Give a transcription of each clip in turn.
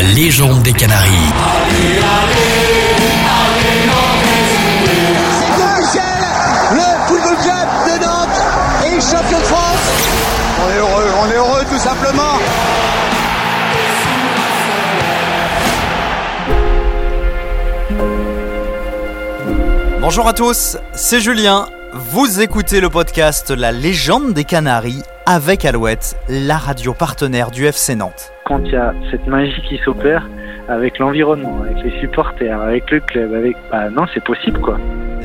La légende des Canaries. le football club de Nantes est champion de France. On est heureux, on est heureux tout simplement. Bonjour à tous, c'est Julien. Vous écoutez le podcast La légende des Canaries avec Alouette, la radio partenaire du FC Nantes. Quand il y a cette magie qui s'opère avec l'environnement, avec les supporters, avec le club, avec bah non, c'est possible quoi.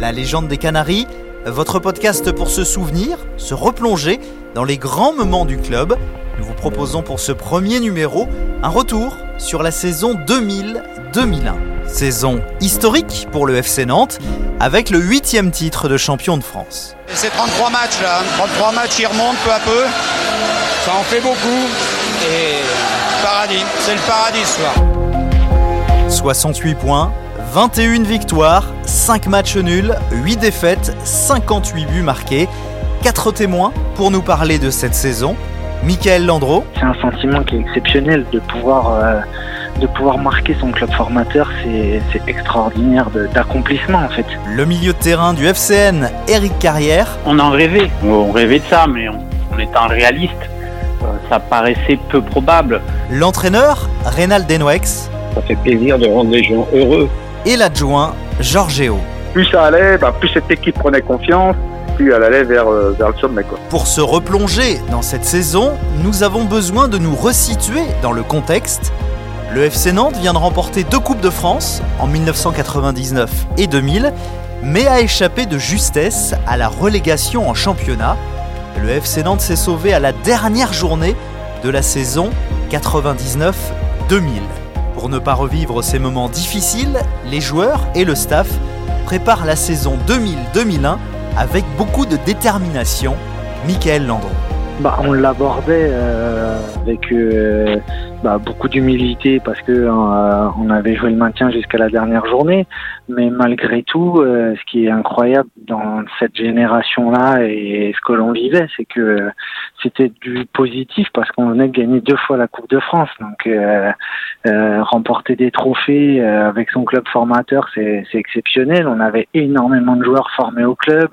La légende des Canaries, votre podcast pour se souvenir, se replonger dans les grands moments du club. Nous vous proposons pour ce premier numéro un retour sur la saison 2000-2001. Saison historique pour le FC Nantes, avec le huitième titre de champion de France. C'est 33 matchs là, 33 matchs qui remontent peu à peu. Ça en fait beaucoup. Et paradis, c'est le paradis ce soir. 68 points, 21 victoires, 5 matchs nuls, 8 défaites, 58 buts marqués. 4 témoins pour nous parler de cette saison. Michael Landreau, C'est un sentiment qui est exceptionnel de pouvoir euh, de pouvoir marquer son club formateur, c'est extraordinaire d'accomplissement en fait. le milieu de terrain du FCN, Eric Carrière, On en rêvait, on rêvait de ça, mais on, on étant réaliste, ça paraissait peu probable. l'entraîneur, Reynald Denwex, Ça fait plaisir de rendre les gens heureux. et l'adjoint, Giorgio. plus ça allait, bah, plus cette équipe prenait confiance, plus elle allait vers, euh, vers le sommet. Quoi. Pour se replonger dans cette saison, nous avons besoin de nous resituer dans le contexte. Le FC Nantes vient de remporter deux Coupes de France en 1999 et 2000, mais a échappé de justesse à la relégation en championnat. Le FC Nantes s'est sauvé à la dernière journée de la saison 99-2000. Pour ne pas revivre ces moments difficiles, les joueurs et le staff préparent la saison 2000-2001 avec beaucoup de détermination. Michael Landreau. Bah, on l'abordait euh, avec euh, bah, beaucoup d'humilité parce que euh, on avait joué le maintien jusqu'à la dernière journée, mais malgré tout, euh, ce qui est incroyable dans cette génération-là et ce que l'on vivait, c'est que c'était du positif parce qu'on venait de gagner deux fois la Coupe de France, donc euh, euh, remporter des trophées euh, avec son club formateur, c'est exceptionnel. On avait énormément de joueurs formés au club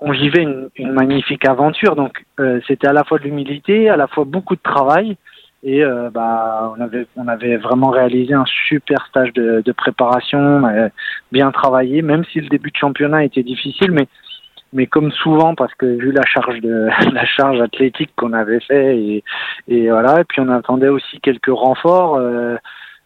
on vivait une, une magnifique aventure. Donc euh, c'était à la fois de l'humilité, à la fois beaucoup de travail. Et euh, bah, on avait on avait vraiment réalisé un super stage de, de préparation, on avait bien travaillé, même si le début de championnat était difficile, mais mais comme souvent parce que vu la charge de la charge athlétique qu'on avait fait et, et voilà et puis on attendait aussi quelques renforts. euh,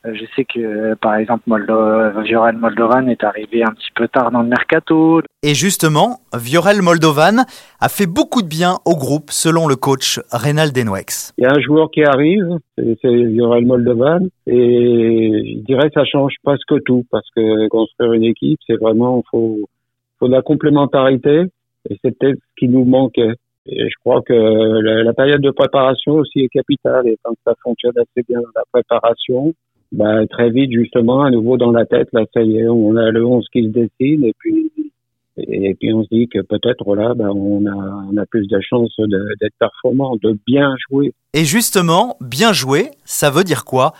je sais que par exemple Moldo, Viorel Moldovan est arrivé un petit peu tard dans le mercato. Et justement, Viorel Moldovan a fait beaucoup de bien au groupe selon le coach Reynald Denwex. Il y a un joueur qui arrive, c'est Viorel Moldovan, et je dirais que ça change presque tout, parce que construire une équipe, c'est vraiment, faut, faut de la complémentarité, et c'est peut-être ce qui nous manquait. Et je crois que la, la période de préparation aussi est capitale, et quand ça fonctionne assez bien la préparation, bah, très vite, justement, à nouveau dans la tête, là, ça y est, on a le 11 qui se dessine, et puis, et puis on se dit que peut-être là, bah, on a, on a plus de chances d'être performant, de bien jouer. Et justement, bien joué, ça veut dire quoi?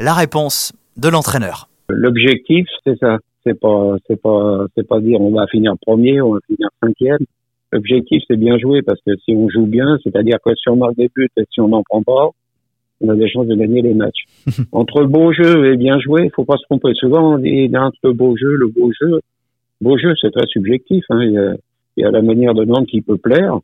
La réponse de l'entraîneur. L'objectif, c'est ça. C'est pas, c'est pas, c'est pas dire on va finir premier, on va finir cinquième. L'objectif, c'est bien jouer parce que si on joue bien, c'est-à-dire que si on marque des buts et si on n'en prend pas, on a des chances de gagner les matchs. entre beau jeu et bien jouer, il faut pas se tromper. Souvent, on dit entre le beau jeu, le beau jeu. Beau jeu, c'est très subjectif. Hein. Il, y a, il y a la manière de Nantes qui peut plaire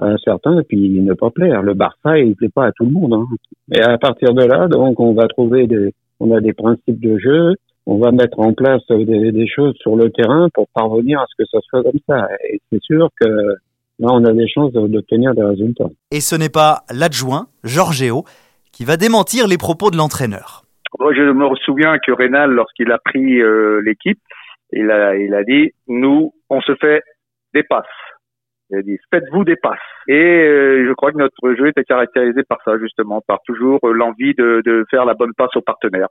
à certains et puis ne pas plaire. Le Barça, il plaît pas à tout le monde. Hein. Et à partir de là, donc, on va trouver des, on a des principes de jeu, on va mettre en place des, des choses sur le terrain pour parvenir à ce que ça soit comme ça. Et c'est sûr que là, on a des chances de- d'obtenir des résultats. Et ce n'est pas l'adjoint, Giorgio, qui va démentir les propos de l'entraîneur. Moi, je me souviens que Rénal, lorsqu'il a pris euh, l'équipe, il a, il a dit, nous, on se fait des passes. Il a dit, faites-vous des passes. Et euh, je crois que notre jeu était caractérisé par ça, justement, par toujours euh, l'envie de, de faire la bonne passe au partenaire.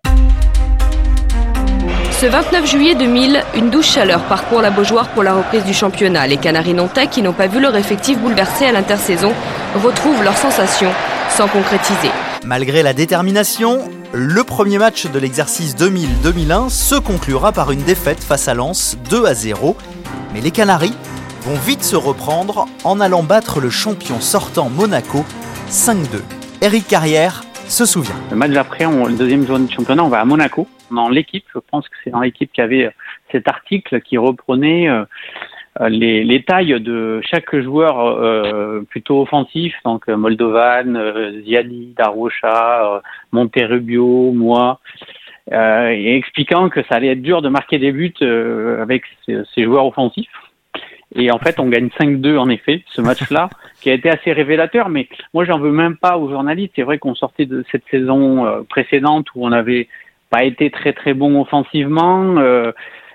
Ce 29 juillet 2000, une douce chaleur parcourt la Beaujoire pour la reprise du championnat. Les Canaries nantais, qui n'ont pas vu leur effectif bouleversé à l'intersaison, retrouvent leurs sensations sans concrétiser. Malgré la détermination, le premier match de l'exercice 2000-2001 se conclura par une défaite face à Lens 2 à 0. Mais les Canaries vont vite se reprendre en allant battre le champion sortant Monaco 5-2. Eric Carrière se souvient. Le match d'après, le deuxième journée du championnat, on va à Monaco. Dans l'équipe, je pense que c'est dans l'équipe qui avait cet article qui reprenait euh, les, les, tailles de chaque joueur euh, plutôt offensif, donc Moldovan, euh, Ziani, Darocha, euh, Monterrubio, moi, euh, et expliquant que ça allait être dur de marquer des buts euh, avec ces, ces, joueurs offensifs. Et en fait, on gagne 5-2 en effet, ce match-là, qui a été assez révélateur. Mais moi, j'en veux même pas aux journalistes. C'est vrai qu'on sortait de cette saison euh, précédente où on n'avait pas été très très bon offensivement. Euh,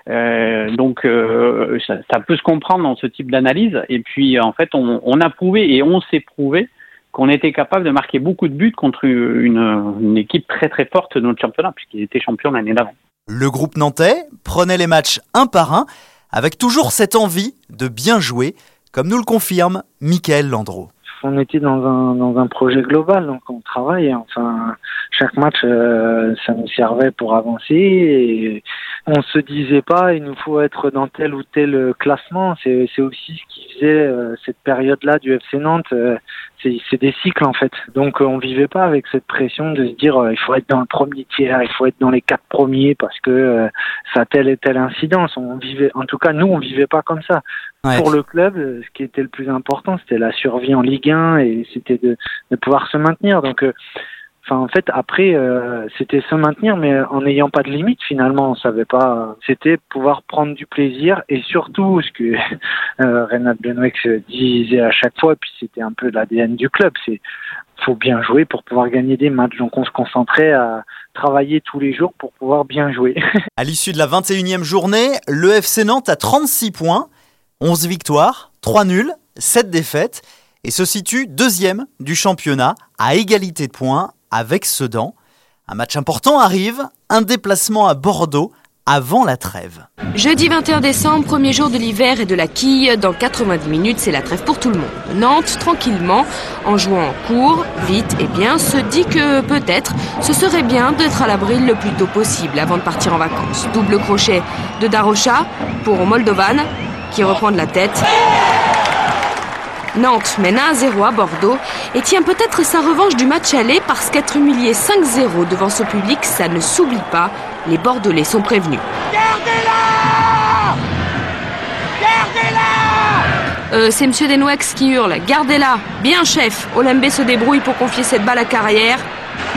euh, donc euh, ça, ça, peut se comprendre dans ce type d'analyse. Et puis en fait, on, on a prouvé et on s'est prouvé qu'on était capable de marquer beaucoup de buts contre une, une équipe très très forte de notre championnat, puisqu'il était champion l'année d'avant. Le groupe nantais prenait les matchs un par un, avec toujours cette envie de bien jouer, comme nous le confirme Michael Landreau on était dans un dans un projet global, donc on travaille. Enfin, chaque match, euh, ça nous servait pour avancer. Et on se disait pas, il nous faut être dans tel ou tel classement. C'est c'est aussi ce qui faisait euh, cette période-là du FC Nantes. Euh, c'est c'est des cycles en fait. Donc on vivait pas avec cette pression de se dire il faut être dans le premier tiers, il faut être dans les quatre premiers parce que ça a telle et telle incidence. On vivait, en tout cas nous, on vivait pas comme ça. Ouais. Pour le club, ce qui était le plus important, c'était la survie en Ligue 1 et c'était de, de, pouvoir se maintenir. Donc, euh, enfin, en fait, après, euh, c'était se maintenir, mais en n'ayant pas de limite. Finalement, on savait pas. C'était pouvoir prendre du plaisir et surtout, ce que euh, Renat Benoît disait à chaque fois, puis c'était un peu l'ADN du club, c'est faut bien jouer pour pouvoir gagner des matchs. Donc, on se concentrait à travailler tous les jours pour pouvoir bien jouer. à l'issue de la 21e journée, le FC Nantes a 36 points. 11 victoires, 3 nuls, 7 défaites et se situe deuxième du championnat à égalité de points avec Sedan. Un match important arrive, un déplacement à Bordeaux avant la trêve. Jeudi 21 décembre, premier jour de l'hiver et de la quille. Dans 90 minutes, c'est la trêve pour tout le monde. Nantes, tranquillement, en jouant court, vite et bien, se dit que peut-être ce serait bien d'être à l'abri le plus tôt possible avant de partir en vacances. Double crochet de Darocha pour Moldovan qui reprend de la tête. Nantes mène 1-0 à Bordeaux et tient peut-être sa revanche du match aller parce qu'être humilié 5-0 devant ce public, ça ne s'oublie pas. Les Bordelais sont prévenus. Gardez-la Gardez-la euh, C'est Monsieur Denouex qui hurle. Gardez-la Bien chef Olymbe se débrouille pour confier cette balle à Carrière.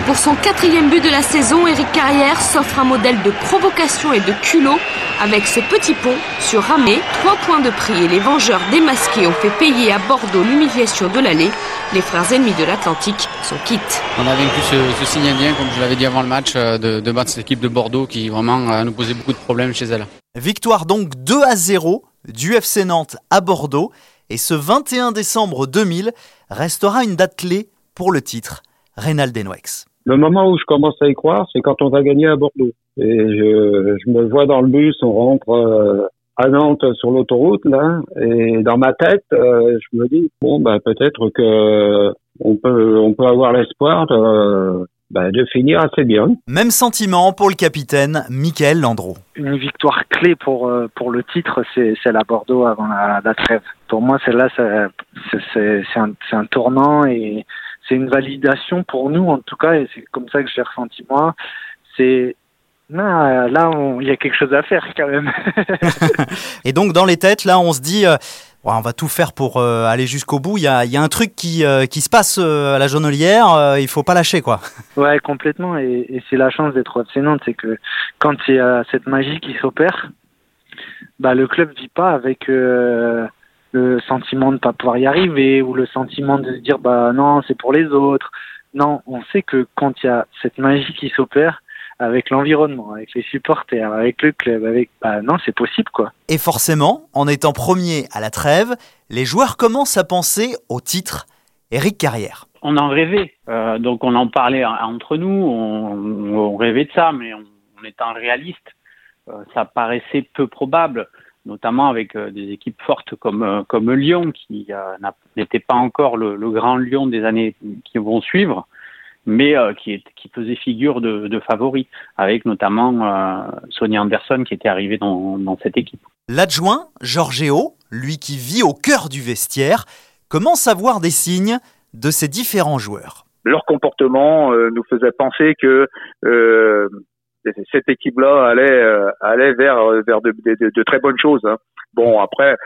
Pour son quatrième but de la saison, Eric Carrière s'offre un modèle de provocation et de culot avec ce petit pont sur Ramé, trois points de prix et les vengeurs démasqués ont fait payer à Bordeaux l'humiliation de l'allée. Les frères ennemis de l'Atlantique sont quittes. On a vaincu ce, ce signe indien, comme je l'avais dit avant le match, de, de battre cette équipe de Bordeaux qui vraiment nous posait beaucoup de problèmes chez elle. Victoire donc 2 à 0 du FC Nantes à Bordeaux et ce 21 décembre 2000 restera une date clé pour le titre. Reynald Denwex. Le moment où je commence à y croire, c'est quand on va gagner à Bordeaux. Et je, je me vois dans le bus, on rentre euh, à Nantes sur l'autoroute là, et dans ma tête, euh, je me dis bon bah peut-être que on peut on peut avoir l'espoir de, bah, de finir assez bien. Même sentiment pour le capitaine Michael Landreau. Une victoire clé pour euh, pour le titre, c'est celle à Bordeaux avant la, la trêve. Pour moi, celle-là, c'est un, un tournant et c'est une validation pour nous en tout cas et c'est comme ça que je l'ai ressenti moi. C'est là il y a quelque chose à faire quand même. Et donc dans les têtes là on se dit euh, on va tout faire pour euh, aller jusqu'au bout. Il y a, y a, un truc qui, euh, qui se passe à la jaunelière il faut pas lâcher quoi. Ouais complètement. Et, et c'est la chance d'être FC Nantes c'est que quand il y a cette magie qui s'opère bah le club vit pas avec le sentiment de ne pas pouvoir y arriver ou le sentiment de se dire bah non c'est pour les autres. Non on sait que quand il y a cette magie qui s'opère avec l'environnement avec les supporters avec le club avec bah non c'est possible quoi. Et forcément en étant premier à la trêve les joueurs commencent à penser au titre. Eric Carrière. On en rêvait. Euh, donc on en parlait entre nous. On, on rêvait de ça mais on, on étant réaliste. Euh, ça paraissait peu probable notamment avec euh, des équipes fortes comme, euh, comme Lyon, qui euh, n'était pas encore le, le, grand Lyon des années qui vont suivre. mais qui, qui faisait figure de, de favori, avec notamment Sonia Anderson qui était arrivée dans, dans cette équipe. L'adjoint, Georgeo, lui qui vit au cœur du vestiaire, commence à voir des signes de ces différents joueurs. Leur comportement nous faisait penser que cette équipe-là allait euh, allait vers vers de, très bonnes choses. Hein. Bon après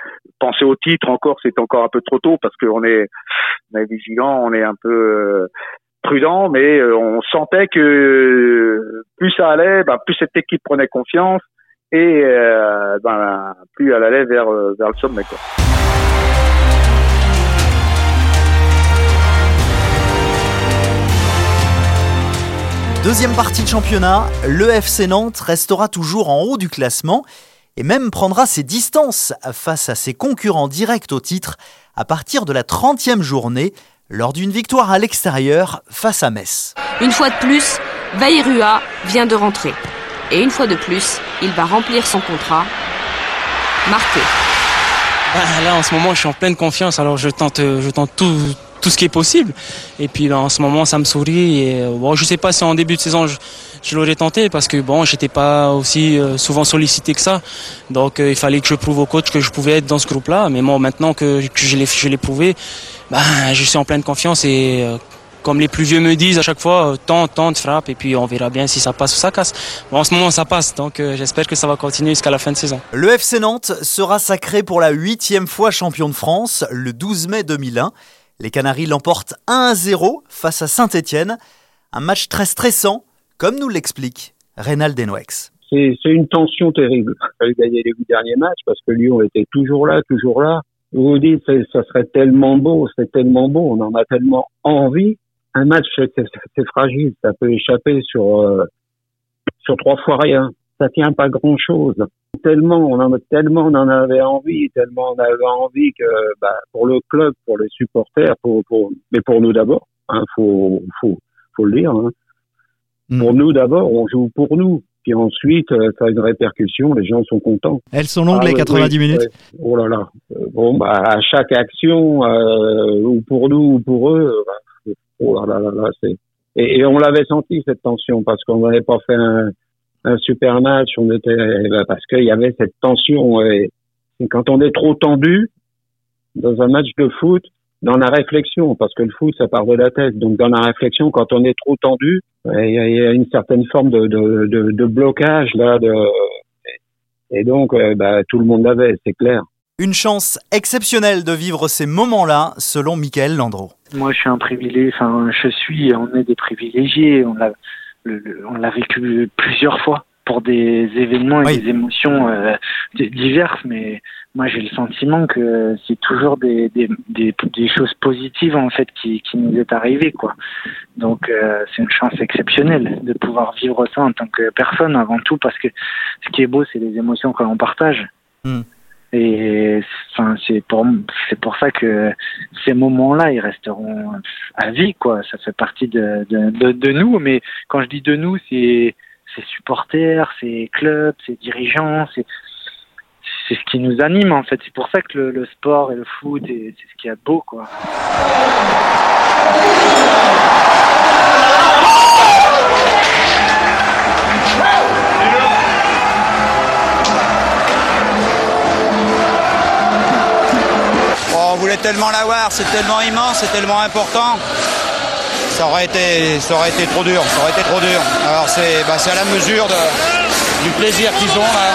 penser au titre encore c'est encore un peu trop tôt parce qu'on est on est vigilant, on est un peu euh, prudent, mais euh, on sentait que plus ça allait, ben, plus cette équipe prenait confiance et ben, plus elle allait vers vers le sommet. Quoi. Deuxième partie de championnat, le FC Nantes restera toujours en haut du classement et même prendra ses distances face à ses concurrents directs au titre à partir de la 30e journée lors d'une victoire à l'extérieur face à Metz. Une fois de plus, Vairua vient de rentrer. Et une fois de plus, il va remplir son contrat. Marqué. Bah, là, en ce moment, je suis en pleine confiance, alors je tente, je tente tout, tout ce qui est possible. Et puis en ce moment, ça me sourit. Et euh, bon, je sais pas si en début de saison, je, l'aurais tenté parce que bon, j'étais pas aussi euh, souvent sollicité que ça. Donc euh, il fallait que je prouve au coach que je pouvais être dans ce groupe-là. Mais bon, maintenant que, je l'ai, je l'ai prouvé, ben, je suis en pleine confiance et comme les plus vieux me disent à chaque fois, tente, tente, frappe, et puis on verra bien si ça passe ou ça casse. Bon, en ce moment, ça passe, donc j'espère que ça va continuer jusqu'à la fin de saison. Le FC Nantes sera sacré pour la huitième fois champion de France le 12 mai 2001. Les Canaries l'emportent 1-0 face à Saint-Etienne. Un match très stressant, comme nous l'explique Reynald Denouex. C'est une tension terrible. Il fallait gagner les huit derniers matchs parce que Lyon était toujours là, toujours là. Vous vous dites, ça serait tellement beau, c'est tellement beau, on en a tellement envie. Un match, c'est fragile, ça peut échapper sur euh, sur trois fois rien ça tient pas grand chose. Tellement on en tellement on en avait envie, tellement on avait envie que bah, pour le club, pour les supporters, pour, pour mais pour nous d'abord, hein, faut faut faut le dire. Hein. Mm. Pour nous d'abord, on joue pour nous. Puis ensuite, euh, ça a une répercussion, les gens sont contents. Elles sont longues ah les 90 minutes? Oh là là. Euh, bon, bah, à chaque action, euh, ou pour nous ou pour eux, bah, oh là là là, c'est. Et, et on l'avait senti cette tension parce qu'on n'avait pas fait un, un super match. On était bah, parce qu'il y avait cette tension. Et, quand on est trop tendu dans un match de foot, dans la réflexion, parce que le foot, ça part de la tête. Donc, dans la réflexion, quand on est trop tendu, il y, a une certaine forme de, de, de, de blocage là. De, et donc, euh, bah, tout le monde l'avait, c'est clair. Une chance exceptionnelle de vivre ces moments-là, selon Michael Landreau. Moi, je suis un privilégié. Enfin, je suis. On est des privilégiés. On on l'a vécu plusieurs fois pour des événements et des émotions euh, diverses, mais moi j'ai le sentiment que c'est toujours des, des, des, des, choses positives en fait qui, qui nous est arrivé quoi. Donc euh, c'est une chance exceptionnelle de pouvoir vivre ça en tant que personne avant tout parce que ce qui est beau c'est les émotions que l'on partage. Hmm. Et enfin, c'est pour c'est pour ça que ces moments-là, ils resteront à vie, quoi. Ça fait partie de de, nous. Mais quand je dis de nous, c'est c'est supporters, c'est clubs, c'est dirigeants, c'est c'est ce qui nous anime en fait. C'est pour ça que le, sport et le foot, c'est ce qui est beau, quoi. Voulait tellement l'avoir, c'est tellement immense, c'est tellement important. Ça aurait, été, ça aurait été trop dur, ça aurait été trop dur. Alors c'est bah, à la mesure du plaisir qu'ils ont là.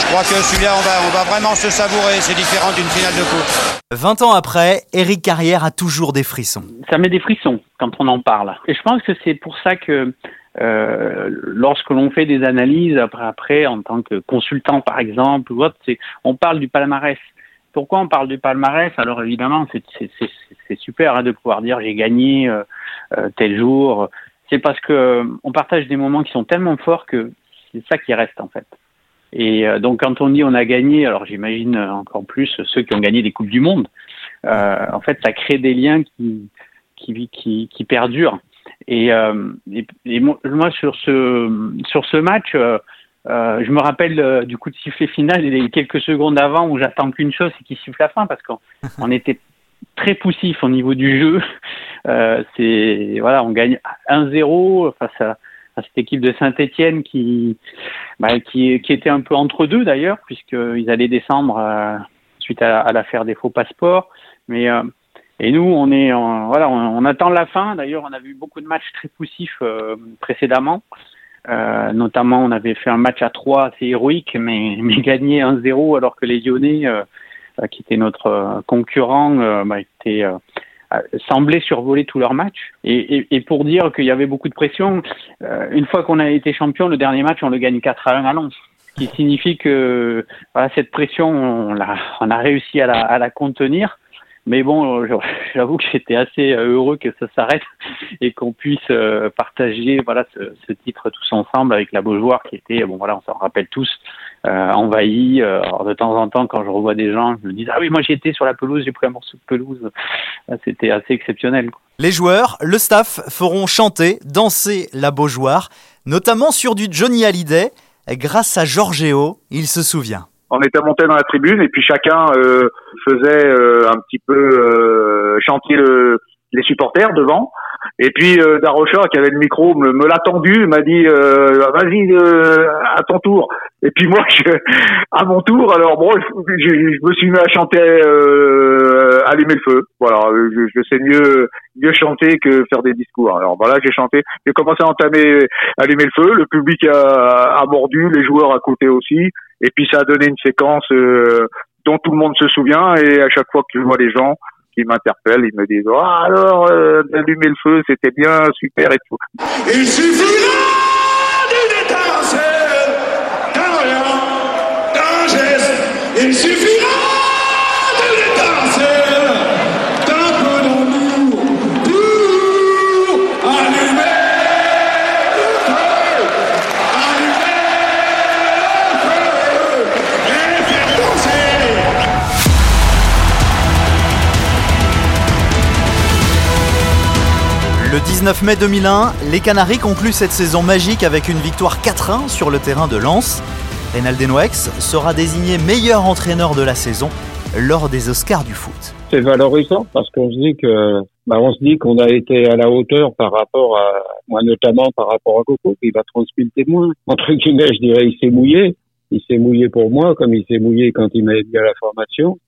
Je crois que celui-là, on va, on va vraiment se savourer. C'est différent d'une finale de coupe. 20 ans après, Eric Carrière a toujours des frissons. Ça met des frissons quand on en parle. Et je pense que c'est pour ça que euh, lorsque l'on fait des analyses après, après en tant que consultant par exemple ou autre, on parle du palmarès. Pourquoi on parle du palmarès Alors évidemment, c'est super hein, de pouvoir dire j'ai gagné euh, euh, tel jour. C'est parce que euh, on partage des moments qui sont tellement forts que c'est ça qui reste en fait. Et donc quand on dit on a gagné, alors j'imagine encore plus ceux qui ont gagné des coupes du monde. en fait, ça crée des liens qui qui perdurent. Et, et, moi, sur ce sur ce match, je me rappelle euh, du coup de sifflet final, il y a quelques secondes avant où j'attends qu'une chose, c'est qu'il siffle la fin parce qu'on était très poussif au niveau du jeu. Euh, c'est voilà, on gagne 1-0 face à, cette équipe de Saint-Étienne qui, bah, qui, qui était un peu entre deux d'ailleurs, puisqu'ils allaient descendre euh, suite à, l'affaire des faux passeports. Mais euh, et nous, on est voilà, on, attend la fin. D'ailleurs, on a vu beaucoup de matchs très poussifs précédemment. Euh, notamment, on avait fait un match à 3 assez héroïque, mais, mais gagné 1-0 alors que les Lyonnais, euh, euh, qui étaient notre concurrent, bah, étaient, semblaient survoler tous leurs matchs. Et, et, et pour dire qu'il y avait beaucoup de pression, une fois qu'on a été champion, le dernier match, on le gagne 4 à 1 à Lens. Ce qui signifie que voilà, cette pression, on a, on a réussi à la, à la contenir. Mais bon, euh, j'avoue que j'étais assez euh, heureux que ça s'arrête et qu'on puisse euh, partager voilà ce, titre tous ensemble avec la Beaujoire qui était bon voilà on s'en rappelle tous euh, envahi. Alors de temps en temps quand je revois des gens, je me dis ah oui moi j'y étais sur la pelouse, j'ai pris un morceau de pelouse. C'était assez exceptionnel. Les joueurs, le staff feront chanter, danser la Beaujoire, notamment sur du Johnny Hallyday grâce à Giorgio, il se souvient on était monté dans la tribune et puis chacun euh, faisait euh, un petit peu euh, chanter le, les supporters devant. Et puis euh, Darocha, qui avait le micro, me, l'a tendu, m'a dit euh, vas-y euh, à ton tour. Et puis moi, je, à mon tour, alors bon, je, je, me suis mis à chanter euh, allumer le feu. Voilà, je, je, sais mieux mieux chanter que faire des discours. Alors voilà, j'ai chanté, j'ai commencé à entamer allumer le feu. Le public a, a mordu, les joueurs à côté aussi. Et puis ça a donné une séquence euh, dont tout le monde se souvient. Et à chaque fois que je vois les gens, qui m'interpellent, ils me disent oh, alors euh, d'allumer le feu, c'était bien, super et tout. Il suffira d'une étincelle, d'un rien, d'un geste. Il suffira Le 19 mai 2001, les Canaries concluent cette saison magique avec une victoire 4-1 sur le terrain de Lens. Reynald sera désigné meilleur entraîneur de la saison lors des Oscars du foot. C'est valorisant parce qu'on se dit que bah se dit qu'on a été à la hauteur par rapport à moi notamment par rapport à Coco qui va transmettre le témoin. Entre guillemets, je dirais il s'est mouillé, il s'est mouillé pour moi comme il s'est mouillé quand il m'a aidé à la formation.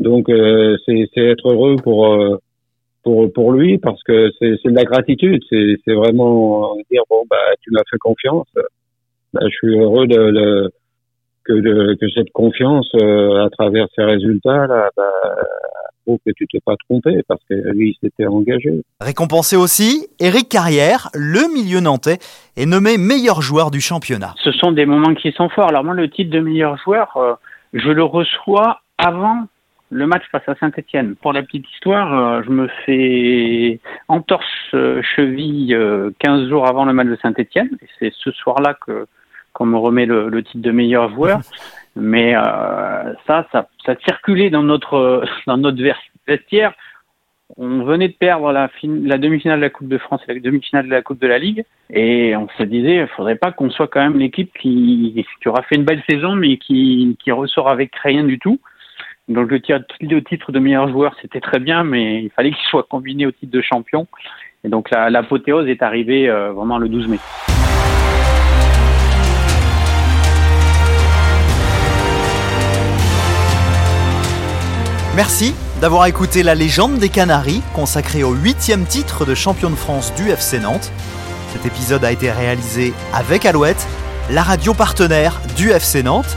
Donc euh, c'est être heureux pour euh, pour pour lui parce que c'est c'est de la gratitude, c'est c'est vraiment dire bon bah tu m'as fait confiance. Bah, je suis heureux de, de que de, que cette confiance euh, à travers ces résultats là bah, prouve que tu t'es pas trompé parce que lui il s'était engagé. Récompensé aussi, Eric Carrière, le milieu nantais, est nommé meilleur joueur du championnat. Ce sont des moments qui sont forts. Alors moi, le titre de meilleur joueur, euh, je le reçois avant le match face à Saint-Etienne. Pour la petite histoire, euh, je me fais entorse euh, cheville euh, 15 jours avant le match de Saint-Etienne. Et c'est ce soir-là que qu'on me remet le, le, titre de meilleur joueur. Mais euh, ça, ça, ça circulait dans notre dans notre vestiaire. On venait de perdre la, la demi-finale de la Coupe de France et la demi-finale de la Coupe de la Ligue, et on se disait, il faudrait pas qu'on soit quand même l'équipe qui, qui aura fait une belle saison, mais qui, qui ressort avec rien du tout. Donc le titre, de meilleur joueur, c'était très bien, mais il fallait qu'il soit combiné au titre de champion. Et donc l'apothéose est arrivée euh, vraiment le 12 mai. Merci d'avoir écouté La légende des Canaries, consacrée au huitième titre de champion de France du FC Nantes. Cet épisode a été réalisé avec Alouette, la radio partenaire du FC Nantes.